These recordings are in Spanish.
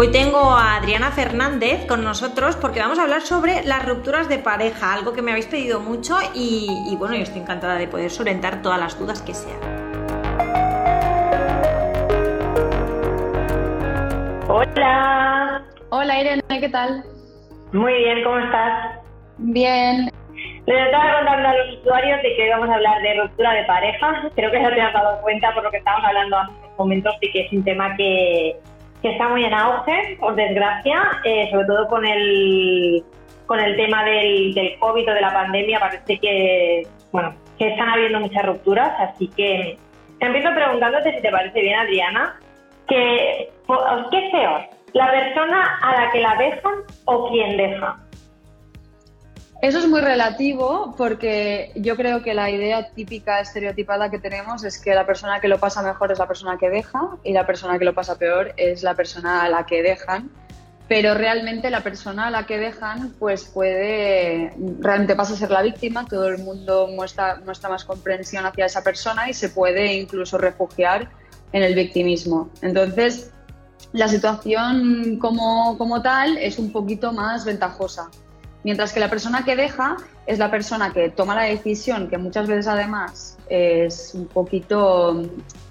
Hoy tengo a Adriana Fernández con nosotros porque vamos a hablar sobre las rupturas de pareja, algo que me habéis pedido mucho y, bueno, yo estoy encantada de poder solventar todas las dudas que sean. Hola. Hola Irene, ¿qué tal? Muy bien, ¿cómo estás? Bien. Les estaba contando a los usuarios de que hoy vamos a hablar de ruptura de pareja. Creo que ya te has dado cuenta por lo que estábamos hablando hace unos momentos y que es un tema que, que está muy en auge, por desgracia, eh, sobre todo con el, con el tema del, del COVID o de la pandemia, parece que, bueno, que están habiendo muchas rupturas, así que empiezo preguntándote si te parece bien, Adriana, que, ¿qué es peor? ¿La persona a la que la dejan o quien deja? Eso es muy relativo porque yo creo que la idea típica, estereotipada que tenemos es que la persona que lo pasa mejor es la persona que deja y la persona que lo pasa peor es la persona a la que dejan. Pero realmente la persona a la que dejan pues puede, realmente pasa a ser la víctima, todo el mundo muestra, más comprensión hacia esa persona y se puede incluso refugiar en el victimismo. Entonces, la situación como, como tal es un poquito más ventajosa Mientras que la persona que deja es la persona que toma la decisión, que muchas veces además es un poquito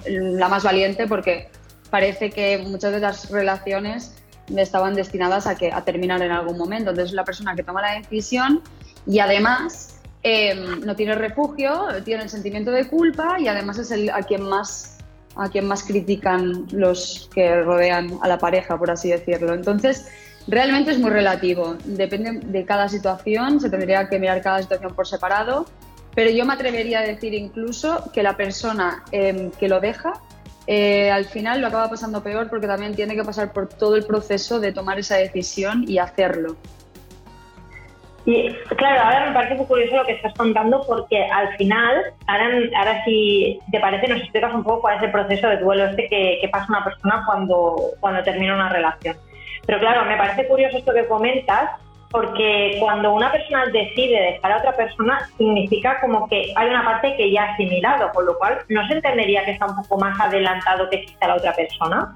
la más valiente porque parece que muchas de las relaciones estaban destinadas a, que, a terminar en algún momento. Entonces es la persona que toma la decisión y además em, no tiene refugio, tiene el sentimiento de culpa y además es el, a quien más a quien más critican los que rodean a la pareja, por así decirlo. Entonces, Realmente es muy relativo, depende de cada situación, se tendría que mirar cada situación por separado, pero yo me atrevería a decir incluso que la persona em, que lo deja eh, al final lo acaba pasando peor porque también tiene que pasar por todo el proceso de tomar esa decisión y hacerlo. Y claro, ahora me parece muy curioso lo que estás contando porque al final, ahora, ahora si te parece, nos explicas un poco cuál es el proceso de duelo este que, que pasa una persona cuando, cuando termina una relación. Pero claro, me parece curioso esto que comentas, porque cuando una persona decide dejar a otra persona, significa como que hay una parte que ya ha asimilado, con lo cual no se entendería que está un poco más adelantado que exista la otra persona.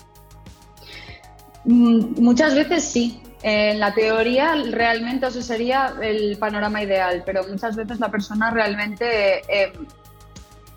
Mm, muchas veces sí. En la teoría realmente eso sería el panorama ideal, pero muchas veces la persona realmente, eh,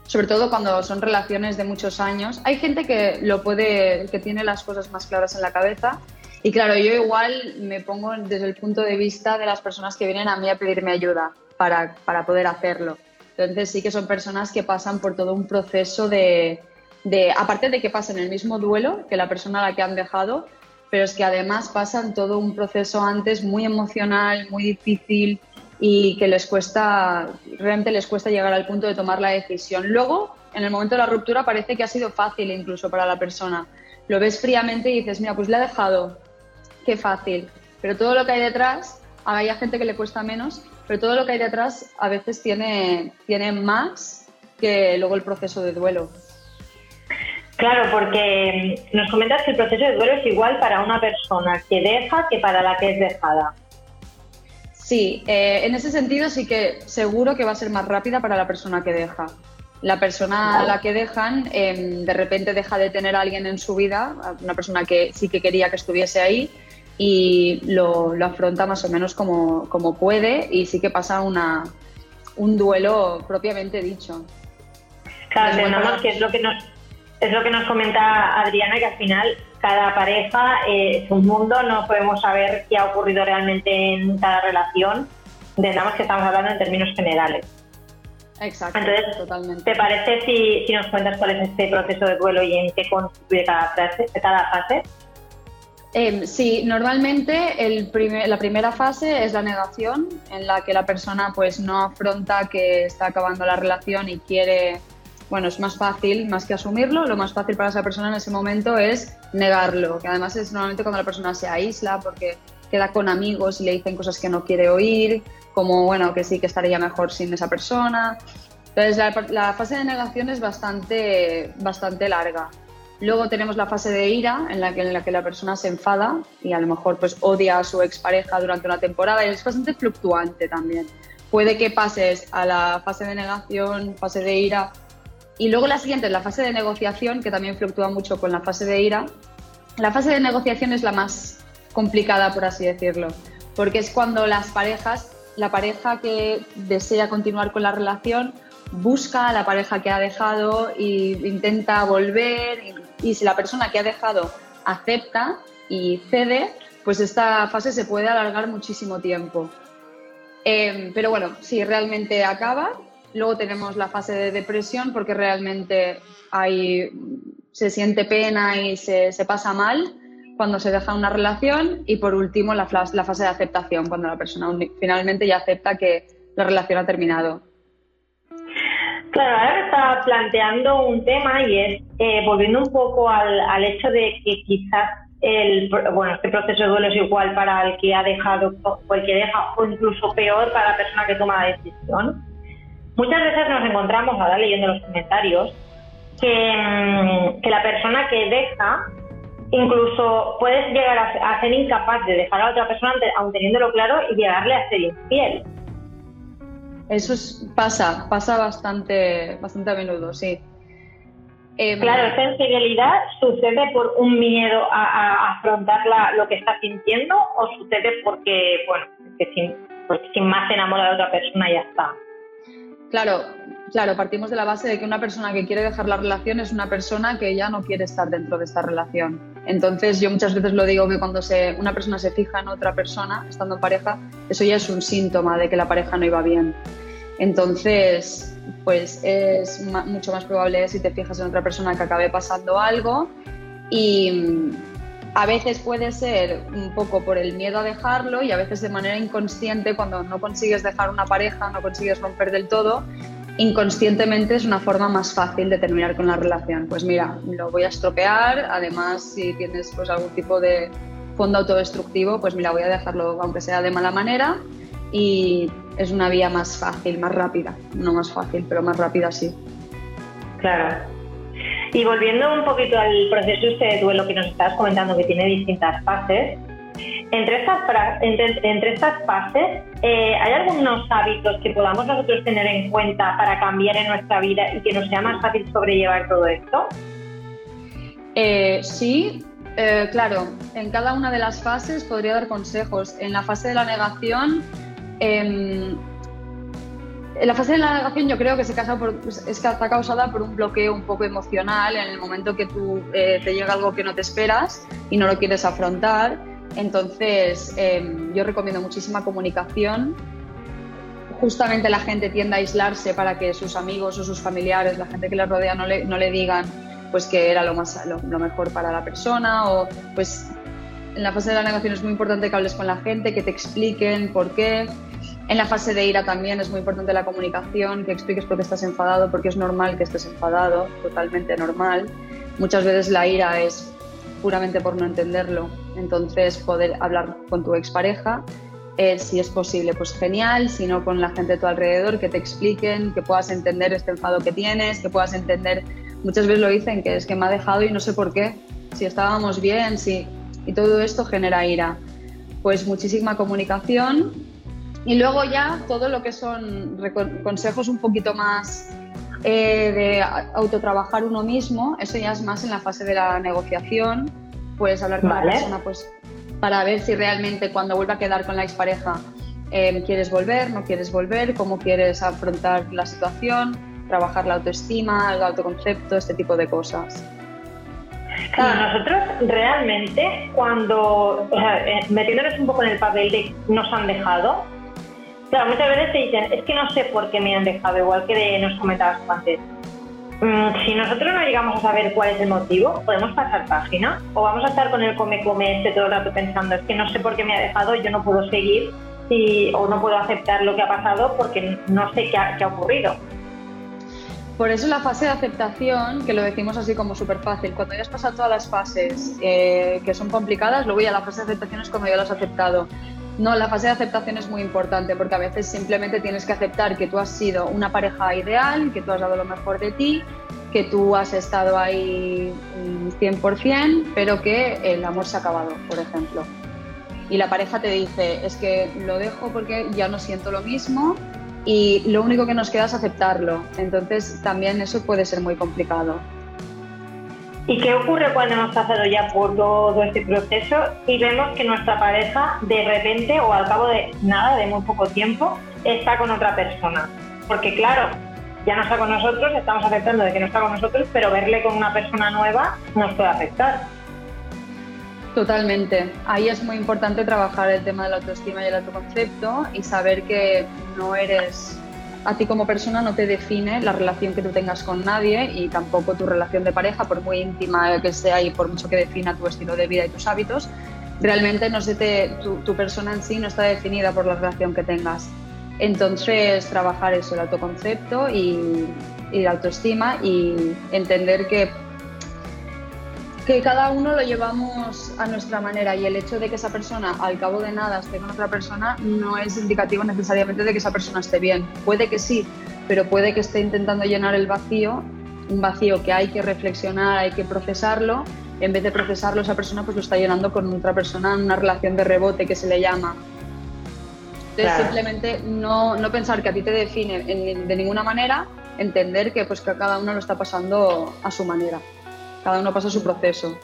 sobre todo cuando son relaciones de muchos años, hay gente que lo puede, que tiene las cosas más claras en la cabeza y claro, yo igual me pongo desde el punto de vista de las personas que vienen a mí a pedirme ayuda para, para poder hacerlo. Entonces sí que son personas que pasan por todo un proceso de, de, aparte de que pasen el mismo duelo que la persona a la que han dejado, pero es que además pasan todo un proceso antes muy emocional, muy difícil y que les cuesta, realmente les cuesta llegar al punto de tomar la decisión. Luego, en el momento de la ruptura parece que ha sido fácil incluso para la persona. Lo ves fríamente y dices, mira, pues le ha dejado, qué fácil. Pero todo lo que hay detrás, hay gente que le cuesta menos, pero todo lo que hay detrás a veces tiene, tiene más que luego el proceso de duelo. Claro, porque nos comentas que el proceso de duelo es igual para una persona que deja que para la que es dejada. Sí, eh, en ese sentido sí que seguro que va a ser más rápida para la persona que deja. La persona a la que dejan em, de repente deja de tener a alguien en su vida, una persona que sí que quería que estuviese ahí, y lo, afronta más o menos como, puede y sí que pasa una, un duelo propiamente dicho. Claro, es que es lo que nos es lo que nos comenta Adriana, que al final cada pareja es un mundo, no podemos saber qué ha ocurrido realmente en cada relación, entendamos que estamos hablando en términos generales. Exacto, Entonces, totalmente. ¿te parece si, si, nos cuentas cuál es este proceso de duelo y en qué constituye cada, cada fase? Em, sí, normalmente el la primera fase es la negación, en la que la persona pues no afronta que está acabando la relación y quiere, bueno, es más fácil más que asumirlo, lo más fácil para esa persona en ese momento es negarlo, que además es normalmente cuando la persona se aísla porque queda con amigos y le dicen cosas que no quiere oír, como bueno, que sí que estaría mejor sin esa persona. Entonces, la, fase de negación es bastante, bastante larga. Luego tenemos la fase de ira, en la, que, en la que la persona se enfada y a lo mejor pues odia a su expareja durante una temporada y es bastante fluctuante también. Puede que pases a la fase de negación, fase de ira, y luego la siguiente es la fase de negociación, que también fluctúa mucho con la fase de ira. La fase de negociación es la más complicada, por así decirlo, porque es cuando las parejas, la pareja que desea continuar con la relación, busca a la pareja que ha dejado e intenta volver y, si la persona que ha dejado acepta y cede, pues esta fase se puede alargar muchísimo tiempo. Em, pero bueno, si realmente acaba, luego tenemos la fase de depresión porque realmente hay, se siente pena y se, pasa mal cuando se deja una relación y por último la fase de aceptación, cuando la persona finalmente ya acepta que la relación ha terminado. Claro, ahora está planteando un tema y es eh, volviendo un poco al, hecho de que quizás el, bueno, este proceso de duelo es igual para el que ha dejado o el que deja o incluso peor para la persona que toma la decisión. Muchas veces nos encontramos, ahora leyendo los comentarios, que, mm, la persona que deja incluso puedes llegar a, ser incapaz de dejar a otra persona aun teniéndolo claro y llegarle a ser infiel. Eso pasa, pasa bastante, bastante a menudo, sí. Em, claro, esa infidelidad sucede por un miedo a, afrontar lo que está sintiendo o sucede porque, bueno, que sin, porque sin más se enamora de otra persona y ya está. Claro, claro, partimos de la base de que una persona que quiere dejar la relación es una persona que ya no quiere estar dentro de esta relación. Entonces, yo muchas veces lo digo que cuando una persona se fija en otra persona, estando en pareja, eso ya es un síntoma de que la pareja no iba bien. Entonces, pues es mucho más probable si te fijas en otra persona que acabe pasando algo y a veces puede ser un poco por el miedo a dejarlo y a veces de manera inconsciente cuando no consigues dejar una pareja, no consigues romper del todo, inconscientemente es una forma más fácil de terminar con la relación. Pues mira, lo voy a estropear, además si tienes pues algún tipo de fondo autodestructivo, pues mira, voy a dejarlo aunque sea de mala manera y es una vía más fácil, más rápida, no más fácil, pero más rápida sí. Claro, y volviendo un poquito al proceso este de duelo que nos estabas comentando, que tiene distintas fases, entre estas, entre, estas fases, eh, ¿hay algunos hábitos que podamos nosotros tener en cuenta para cambiar en nuestra vida y que nos sea más fácil sobrellevar todo esto? Eh, sí, eh, claro, en cada una de las fases podría dar consejos. En la fase de la negación, em, la fase de la negación yo creo que se casa por, pues, está causada por un bloqueo un poco emocional en el momento que tú te llega algo que no te esperas y no lo quieres afrontar. Entonces, em, yo recomiendo muchísima comunicación. Justamente la gente tiende a aislarse para que sus amigos o sus familiares, la gente que le rodea, no le, digan pues que era lo, más, lo mejor para la persona o pues en la fase de la negación es muy importante que hables con la gente, que te expliquen por qué. En la fase de ira también es muy importante la comunicación, que expliques por qué estás enfadado, porque es normal que estés enfadado, totalmente normal. Muchas veces la ira es puramente por no entenderlo, entonces poder hablar con tu expareja, eh, si es posible, pues genial, si no con la gente de tu alrededor, que te expliquen, que puedas entender este enfado que tienes, que puedas entender, muchas veces lo dicen, que es que me ha dejado y no sé por qué, si estábamos bien, si... Y todo esto genera ira. Pues muchísima comunicación, y luego ya todo lo que son consejos un poquito más eh, de autotrabajar uno mismo, eso ya es más en la fase de la negociación. Puedes hablar con la persona pues, para ver si realmente cuando vuelva a quedar con la expareja eh, quieres volver, no quieres volver, cómo quieres afrontar la situación, trabajar la autoestima, el autoconcepto, este tipo de cosas. Claro, nosotros realmente cuando, o sea, eh, metiéndonos un poco en el papel de nos han dejado, Claro, muchas veces te dicen, es que no sé por qué me han dejado, igual que nos comentabas antes. Mm, si nosotros no llegamos a saber cuál es el motivo, podemos pasar página o vamos a estar con el come-come este todo el rato pensando, es que no sé por qué me ha dejado, yo no puedo seguir o no puedo aceptar lo que ha pasado porque no sé qué ha, ocurrido. Por eso la fase de aceptación, que lo decimos así como súper fácil, cuando ya has pasado todas las fases eh, que son complicadas, luego ya la fase de aceptación es cuando ya lo has aceptado No, la fase de aceptación es muy importante porque a veces simplemente tienes que aceptar que tú has sido una pareja ideal, que tú has dado lo mejor de ti, que tú has estado ahí 100%, pero que el amor se ha acabado, por ejemplo. Y la pareja te dice, es que lo dejo porque ya no siento lo mismo y lo único que nos queda es aceptarlo. Entonces también eso puede ser muy complicado. ¿Y qué ocurre cuando hemos pasado ya por todo este proceso y vemos que nuestra pareja de repente o al cabo de nada, de muy poco tiempo, está con otra persona? Porque claro, ya no está con nosotros, estamos aceptando de que no está con nosotros, pero verle con una persona nueva nos puede afectar. Totalmente. Ahí es muy importante trabajar el tema de la autoestima y el autoconcepto y saber que no eres a ti como persona no te define la relación que tú tengas con nadie y tampoco tu relación de pareja, por muy íntima que sea y por mucho que defina tu estilo de vida y tus hábitos, realmente no se te, tu, persona en sí no está definida por la relación que tengas. Entonces, trabajar eso, el autoconcepto y, y la autoestima y entender que que cada uno lo llevamos a nuestra manera y el hecho de que esa persona al cabo de nada esté con otra persona no es indicativo necesariamente de que esa persona esté bien. Puede que sí, pero puede que esté intentando llenar el vacío, un vacío que hay que reflexionar, hay que procesarlo. En vez de procesarlo, esa persona pues lo está llenando con otra persona en una relación de rebote que se le llama. Entonces, simplemente no, no, pensar que a ti te define de ninguna manera, entender que, pues, que cada uno lo está pasando a su manera cada uno pasa su proceso.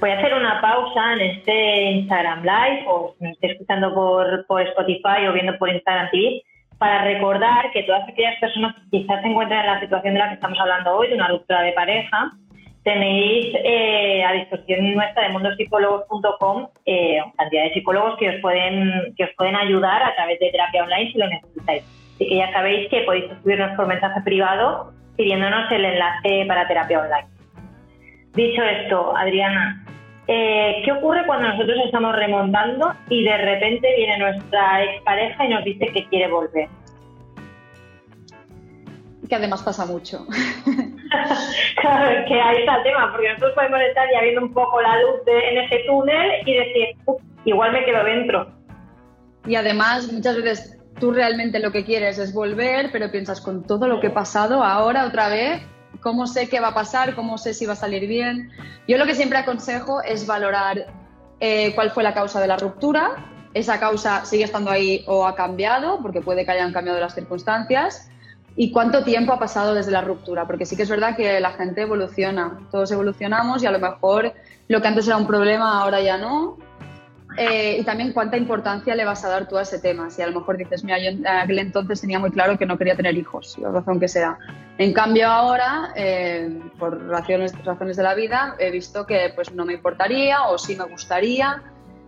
Voy a hacer una pausa en este Instagram Live o me esté escuchando por, por Spotify o viendo por Instagram TV para recordar que todas aquellas personas que quizás se encuentran en la situación de la que estamos hablando hoy, de una ruptura de pareja, tenéis eh, a disposición nuestra de mundosipsicólogos.com eh, cantidad de psicólogos que os pueden que os pueden ayudar a través de terapia online si lo necesitáis. Así que ya sabéis que podéis escribirnos por mensaje privado pidiéndonos el enlace para terapia online. Dicho esto, Adriana, eh, ¿qué ocurre cuando nosotros estamos remontando y de repente viene nuestra expareja y nos dice que quiere volver? Que además pasa mucho. claro, que ahí está el tema, porque nosotros podemos estar ya viendo un poco la luz en ese túnel y decir, igual me quedo dentro. Y además, muchas veces tú realmente lo que quieres es volver, pero piensas con todo lo que he pasado ahora otra vez, ¿cómo sé qué va a pasar? ¿Cómo sé si va a salir bien? Yo lo que siempre aconsejo es valorar eh, cuál fue la causa de la ruptura. Esa causa sigue estando ahí o ha cambiado, porque puede que hayan cambiado las circunstancias. ¿Y cuánto tiempo ha pasado desde la ruptura? Porque sí que es verdad que la gente evoluciona, todos evolucionamos y a lo mejor lo que antes era un problema ahora ya no, eh, y también cuánta importancia le vas a dar tú a ese tema. Si a lo mejor dices, mira, yo en aquel entonces tenía muy claro que no quería tener hijos, la razón que sea. En cambio ahora, eh, por razones, razones de la vida, he visto que pues no me importaría o sí me gustaría.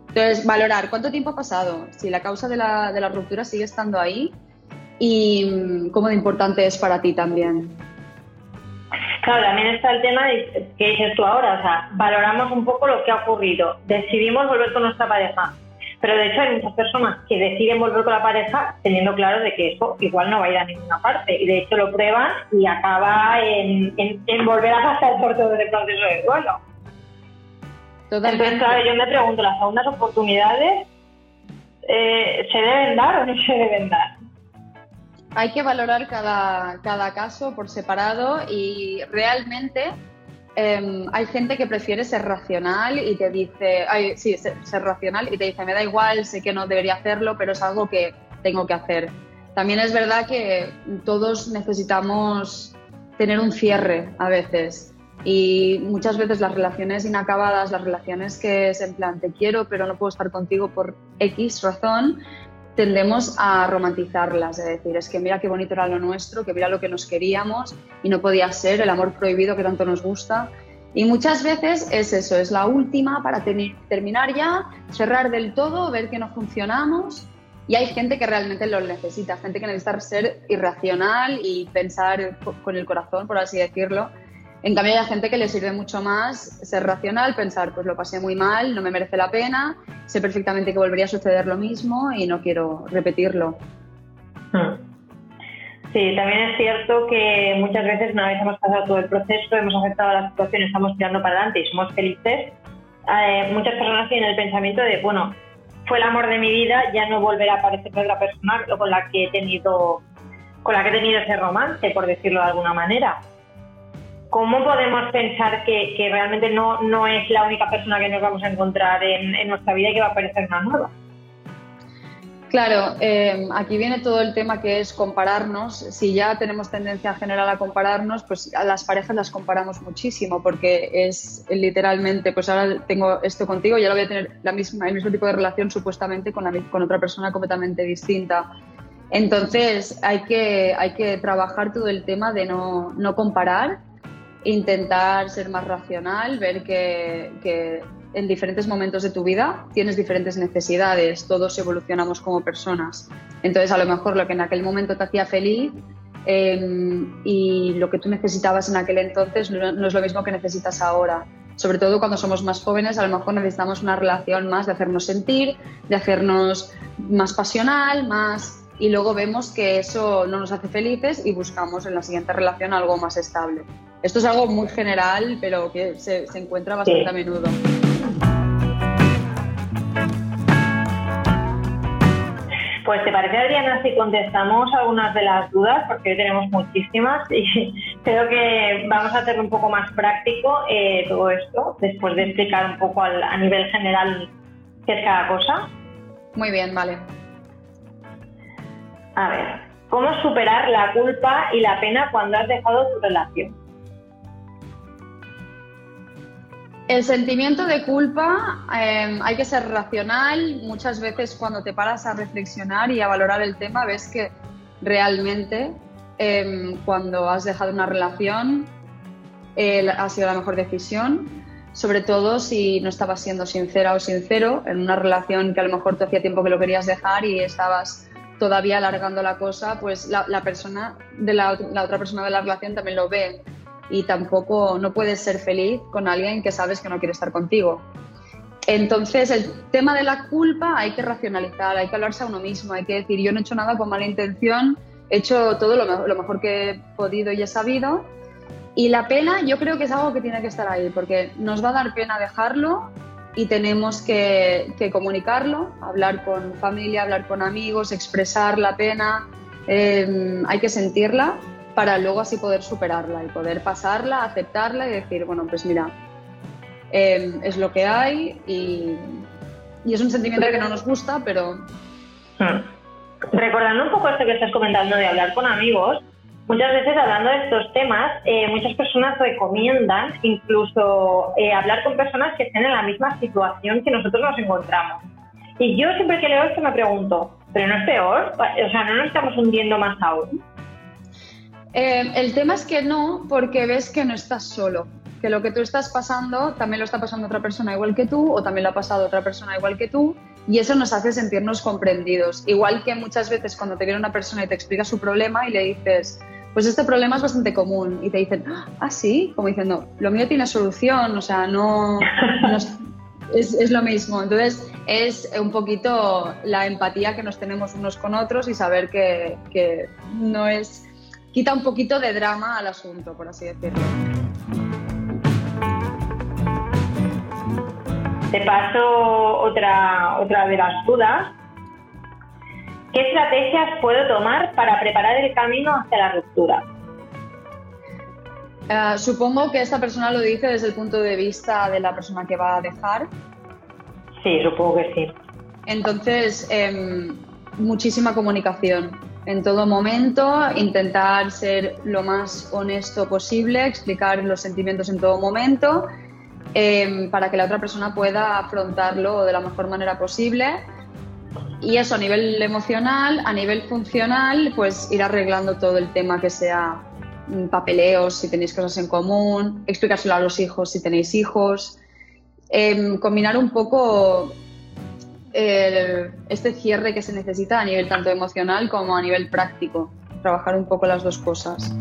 Entonces, valorar cuánto tiempo ha pasado, si la causa de la, de la ruptura sigue estando ahí y mm, cómo de importante es para ti también. Claro, también está el tema de, que dices tú ahora, o sea, valoramos un poco lo que ha ocurrido, decidimos volver con nuestra pareja, pero de hecho hay muchas personas que deciden volver con la pareja teniendo claro de que eso igual no va a ir a ninguna parte y de hecho lo prueban y acaba en, volver a pasar por todo el proceso de duelo. Entonces, claro, yo me pregunto, ¿las segundas oportunidades eh, se deben dar o no se deben dar? Hay que valorar cada, cada caso por separado y realmente em, hay gente que prefiere ser racional y te dice, ay, sí, ser, racional y te dice, me da igual, sé que no debería hacerlo, pero es algo que tengo que hacer. También es verdad que todos necesitamos tener un cierre a veces y muchas veces las relaciones inacabadas, las relaciones que es en plan te quiero pero no puedo estar contigo por X razón, tendemos a romantizarlas, es decir, es que mira qué bonito era lo nuestro, que mira lo que nos queríamos y no podía ser el amor prohibido que tanto nos gusta. Y muchas veces es eso, es la última para terminar ya, cerrar del todo, ver que no funcionamos. Y hay gente que realmente lo necesita, gente que necesita ser irracional y pensar con el corazón, por así decirlo, en cambio, hay gente que le sirve mucho más ser racional, pensar, pues lo pasé muy mal, no me merece la pena, sé perfectamente que volvería a suceder lo mismo y no quiero repetirlo. Hmm. Sí, también es cierto que muchas veces una vez hemos pasado todo el proceso, hemos aceptado la situación, estamos tirando para adelante y somos felices, eh, muchas personas tienen el pensamiento de, bueno, fue el amor de mi vida, ya no volverá a aparecer otra persona con la que he tenido con la que he tenido ese romance, por decirlo de alguna manera. ¿Cómo podemos pensar que, realmente no, no, es la única persona que nos vamos a encontrar en, en nuestra vida y que va a aparecer una nueva? Claro, eh, aquí viene todo el tema que es compararnos. Si ya tenemos tendencia general a compararnos, pues a las parejas las comparamos muchísimo porque es literalmente, pues ahora tengo esto contigo y ahora voy a tener la misma, el mismo tipo de relación supuestamente con, la, con otra persona completamente distinta. Entonces hay que, hay que trabajar todo el tema de no, no comparar, intentar ser más racional, ver que, que en diferentes momentos de tu vida tienes diferentes necesidades, todos evolucionamos como personas. Entonces, a lo mejor lo que en aquel momento te hacía feliz em, y lo que tú necesitabas en aquel entonces no, es lo mismo que necesitas ahora. Sobre todo cuando somos más jóvenes, a lo mejor necesitamos una relación más de hacernos sentir, de hacernos más pasional, más... Y luego vemos que eso no nos hace felices y buscamos en la siguiente relación algo más estable. Esto es algo muy general, pero que se, encuentra bastante a menudo. Pues te parece, Adriana, si contestamos algunas de las dudas, porque hoy tenemos muchísimas y creo que vamos a hacer un poco más práctico eh, todo esto, después de explicar un poco a nivel general qué es cada cosa. Muy bien, vale. A ver, ¿cómo superar la culpa y la pena cuando has dejado tu relación? El sentimiento de culpa em, hay que ser racional. Muchas veces cuando te paras a reflexionar y a valorar el tema ves que realmente em, cuando has dejado una relación ha sido la mejor decisión, sobre todo si no estabas siendo sincera o sincero en una relación que a lo mejor te hacía tiempo que lo querías dejar y estabas todavía alargando la cosa, pues la, persona de la, la otra persona de la relación también lo ve y tampoco no puedes ser feliz con alguien que sabes que no quiere estar contigo. Entonces, el tema de la culpa hay que racionalizar, hay que hablarse a uno mismo, hay que decir, yo no he hecho nada con mala intención, he hecho todo lo, mejor que he podido y he sabido. Y la pena yo creo que es algo que tiene que estar ahí, porque nos va a dar pena dejarlo y tenemos que, comunicarlo, hablar con familia, hablar con amigos, expresar la pena, eh, hay que sentirla para luego así poder superarla y poder pasarla, aceptarla y decir, bueno, pues mira, em, es lo que hay y, es un sentimiento que no nos gusta, pero... Hmm. Recordando un poco esto que estás comentando de hablar con amigos, muchas veces hablando de estos temas, eh, muchas personas recomiendan incluso eh, hablar con personas que estén en la misma situación que nosotros nos encontramos. Y yo siempre que leo esto me pregunto, ¿pero no es peor? O sea, ¿no nos estamos hundiendo más aún? Eh, el tema es que no, porque ves que no estás solo, que lo que tú estás pasando también lo está pasando otra persona igual que tú o también lo ha pasado otra persona igual que tú y eso nos hace sentirnos comprendidos. Igual que muchas veces cuando te viene una persona y te explica su problema y le dices, pues este problema es bastante común y te dicen, ah, sí, como diciendo, lo mío tiene solución, o sea, no, es, lo mismo. Entonces es un poquito la empatía que nos tenemos unos con otros y saber que, que no es quita un poquito de drama al asunto, por así decirlo. Te paso otra, otra de las dudas. ¿Qué estrategias puedo tomar para preparar el camino hacia la ruptura? Eh, supongo que esta persona lo dice desde el punto de vista de la persona que va a dejar. Sí, supongo que sí. Entonces, em, muchísima comunicación en todo momento, intentar ser lo más honesto posible, explicar los sentimientos en todo momento, em, para que la otra persona pueda afrontarlo de la mejor manera posible. Y eso a nivel emocional, a nivel funcional, pues ir arreglando todo el tema que sea mm, papeleos, si tenéis cosas en común, explicárselo a los hijos si tenéis hijos, em, combinar un poco este cierre que se necesita a nivel tanto emocional como a nivel práctico. Trabajar un poco las dos cosas.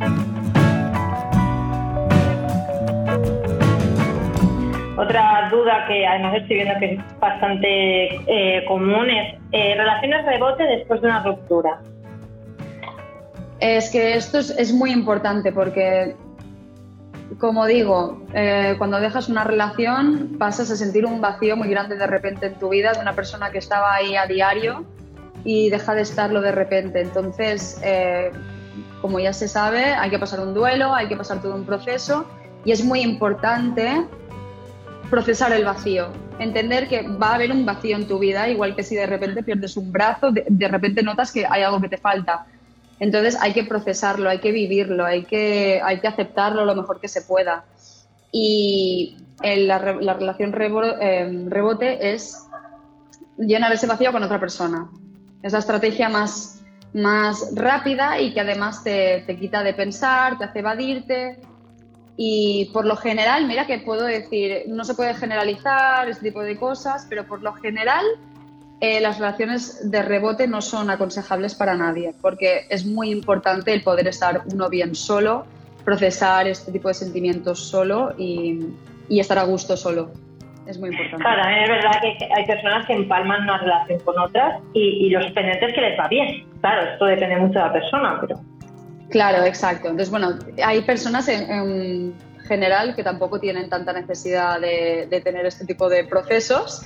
Otra duda que además estoy viendo que es bastante eh, común es eh, relaciones rebote después de una ruptura. Es que esto es, es muy importante porque como digo, eh, cuando dejas una relación pasas a sentir un vacío muy grande de repente en tu vida de una persona que estaba ahí a diario y deja de estarlo de repente. Entonces, eh, como ya se sabe, hay que pasar un duelo, hay que pasar todo un proceso y es muy importante procesar el vacío, entender que va a haber un vacío en tu vida, igual que si de repente pierdes un brazo, de, repente notas que hay algo que te falta. Entonces hay que procesarlo, hay que vivirlo, hay que, hay que aceptarlo lo mejor que se pueda. Y la, relación eh, rebote es llenar ese vacío con otra persona. Es la estrategia más, más rápida y que además te, te quita de pensar, te hace evadirte. Y por lo general, mira que puedo decir, no se puede generalizar este tipo de cosas, pero por lo general eh, las relaciones de rebote no son aconsejables para nadie, porque es muy importante el poder estar uno bien solo, procesar este tipo de sentimientos solo y, y estar a gusto solo es muy importante. Claro, es verdad que hay personas que empalman una relación con otras y, y los pendientes que les va bien. Claro, esto depende mucho de la persona, pero... Claro, exacto. Entonces, bueno, hay personas en, general que tampoco tienen tanta necesidad de, tener este tipo de procesos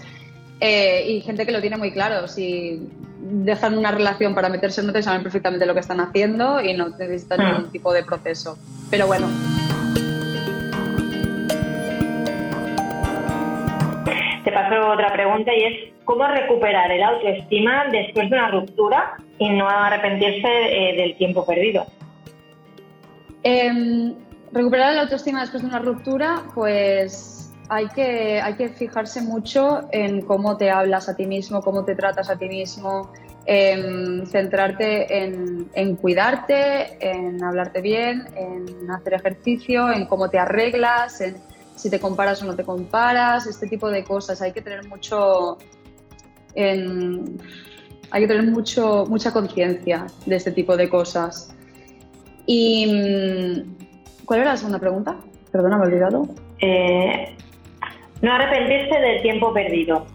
eh, y gente que lo tiene muy claro. Si dejan una relación para meterse en otra, saben perfectamente lo que están haciendo y no necesitan hmm. ningún tipo de proceso. Pero bueno. te paso otra pregunta y es cómo recuperar el autoestima después de una ruptura y no arrepentirse eh, del tiempo perdido. Em, recuperar la autoestima después de una ruptura, pues hay que, hay que fijarse mucho en cómo te hablas a ti mismo, cómo te tratas a ti mismo, em, centrarte en, en, cuidarte, en hablarte bien, en hacer ejercicio, en cómo te arreglas, en si te comparas o no te comparas, este tipo de cosas. Hay que tener mucho, hay que tener mucho, mucha conciencia de este tipo de cosas. Y mm, ¿cuál era la segunda pregunta? Perdona, me he olvidado. Eh, no arrepentirse del tiempo perdido.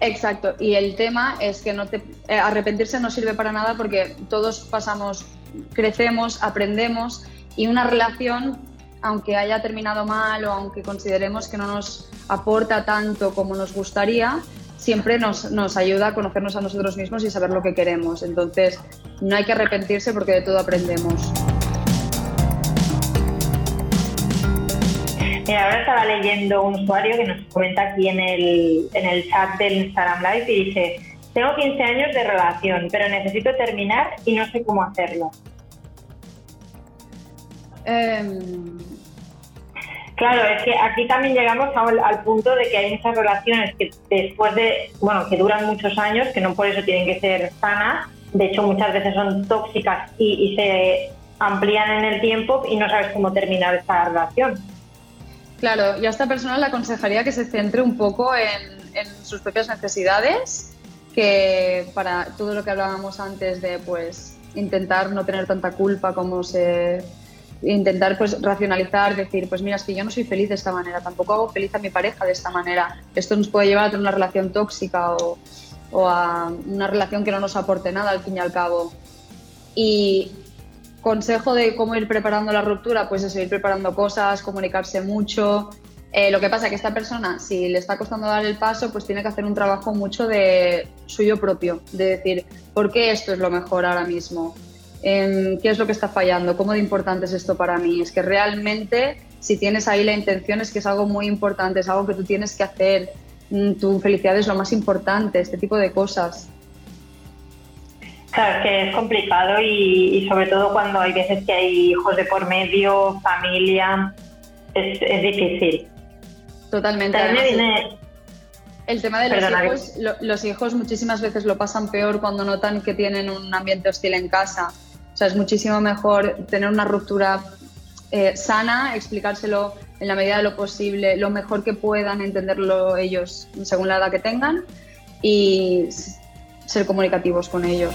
Exacto, y el tema es que no te, eh, arrepentirse no sirve para nada porque todos pasamos, crecemos, aprendemos y una relación aunque haya terminado mal o aunque consideremos que no nos aporta tanto como nos gustaría, siempre nos, nos, ayuda a conocernos a nosotros mismos y saber lo que queremos. Entonces, no hay que arrepentirse porque de todo aprendemos. Mira, ahora estaba leyendo un usuario que nos comenta aquí en el, en el chat del Instagram Live y dice, tengo 15 años de relación, pero necesito terminar y no sé cómo hacerlo. Em, claro, es que aquí también llegamos al, punto de que hay muchas relaciones que después de, bueno, que duran muchos años, que no por eso tienen que ser sanas, de hecho muchas veces son tóxicas y, se amplían en el tiempo y no sabes cómo terminar esta relación. Claro, yo a esta persona le aconsejaría que se centre un poco en, sus propias necesidades, que para todo lo que hablábamos antes de pues intentar no tener tanta culpa como se intentar pues racionalizar, decir, pues mira, es que yo no soy feliz de esta manera, tampoco hago feliz a mi pareja de esta manera. Esto nos puede llevar a tener una relación tóxica o, o a una relación que no nos aporte nada al fin y al cabo. Y consejo de cómo ir preparando la ruptura, pues es ir preparando cosas, comunicarse mucho. Eh, lo que pasa es que esta persona, si le está costando dar el paso, pues tiene que hacer un trabajo mucho de suyo propio, de decir, ¿por qué esto es lo mejor ahora mismo? qué es lo que está fallando, cómo de importante es esto para mí. Es que realmente si tienes ahí la intención es que es algo muy importante, es algo que tú tienes que hacer. Mm, tu felicidad es lo más importante, este tipo de cosas. Claro, es que es complicado y, sobre todo cuando hay veces que hay hijos de por medio, familia, es, difícil. Totalmente. el tema de los hijos, los hijos muchísimas veces lo pasan peor cuando notan que tienen un ambiente hostil en casa o sea, es muchísimo mejor tener una ruptura eh, sana, explicárselo en la medida de lo posible, lo mejor que puedan entenderlo ellos según la edad que tengan y ser comunicativos con ellos.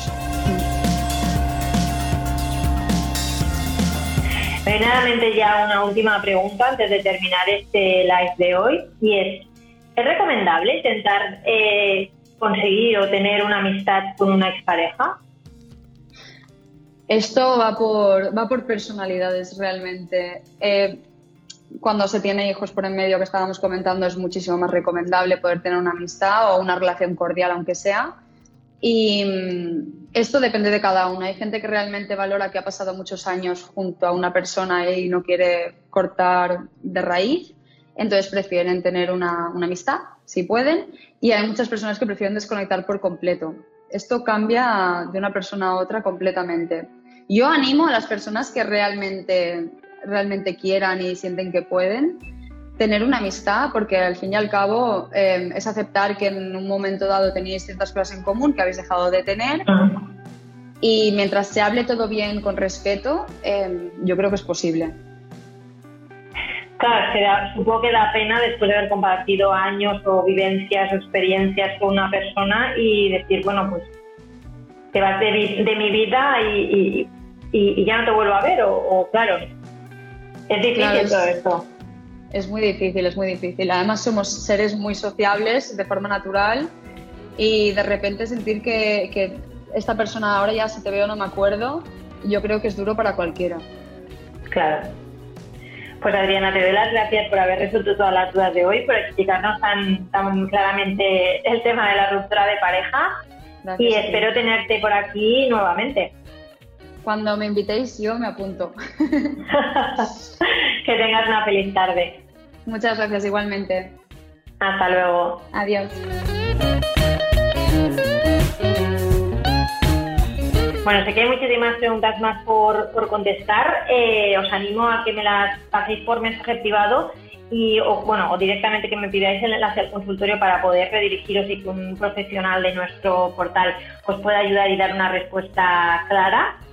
Primeramente ya una última pregunta antes de terminar este live de hoy y es, ¿es recomendable intentar eh, conseguir o tener una amistad con una expareja? Esto va por, va por personalidades realmente. Eh, cuando se tiene hijos por en medio que estábamos comentando es muchísimo más recomendable poder tener una amistad o una relación cordial aunque sea. Y mm, esto depende de cada uno. Hay gente que realmente valora que ha pasado muchos años junto a una persona y no quiere cortar de raíz, entonces prefieren tener una, una amistad, si pueden, y hay muchas personas que prefieren desconectar por completo. Esto cambia de una persona a otra completamente. Yo animo a las personas que realmente, realmente quieran y sienten que pueden tener una amistad, porque al fin y al cabo eh, es aceptar que en un momento dado tenéis ciertas cosas en común que habéis dejado de tener. Y mientras se hable todo bien, con respeto, eh, yo creo que es posible. Claro, supongo que da pena después de haber compartido años o vivencias o experiencias con una persona y decir, bueno, pues te vas de, mi vida y, ya no te vuelvo a ver, o, claro, es difícil todo esto. Es muy difícil, es muy difícil. Además somos seres muy sociables de forma natural y de repente sentir que, que esta persona ahora ya se te veo no me acuerdo, yo creo que es duro para cualquiera. Claro. Pues Adriana, te doy las gracias por haber resuelto todas las dudas de hoy, por explicarnos tan, tan claramente el tema de la ruptura de pareja y espero tenerte por aquí nuevamente. Cuando me invitéis yo me apunto. que tengas una feliz tarde. Muchas gracias igualmente. Hasta luego. Adiós. Bueno, sé que hay muchísimas preguntas más por, contestar. Eh, os animo a que me las paséis por mensaje privado y o, bueno, o directamente que me pidáis el enlace al consultorio para poder redirigiros y que un profesional de nuestro portal os pueda ayudar y dar una respuesta clara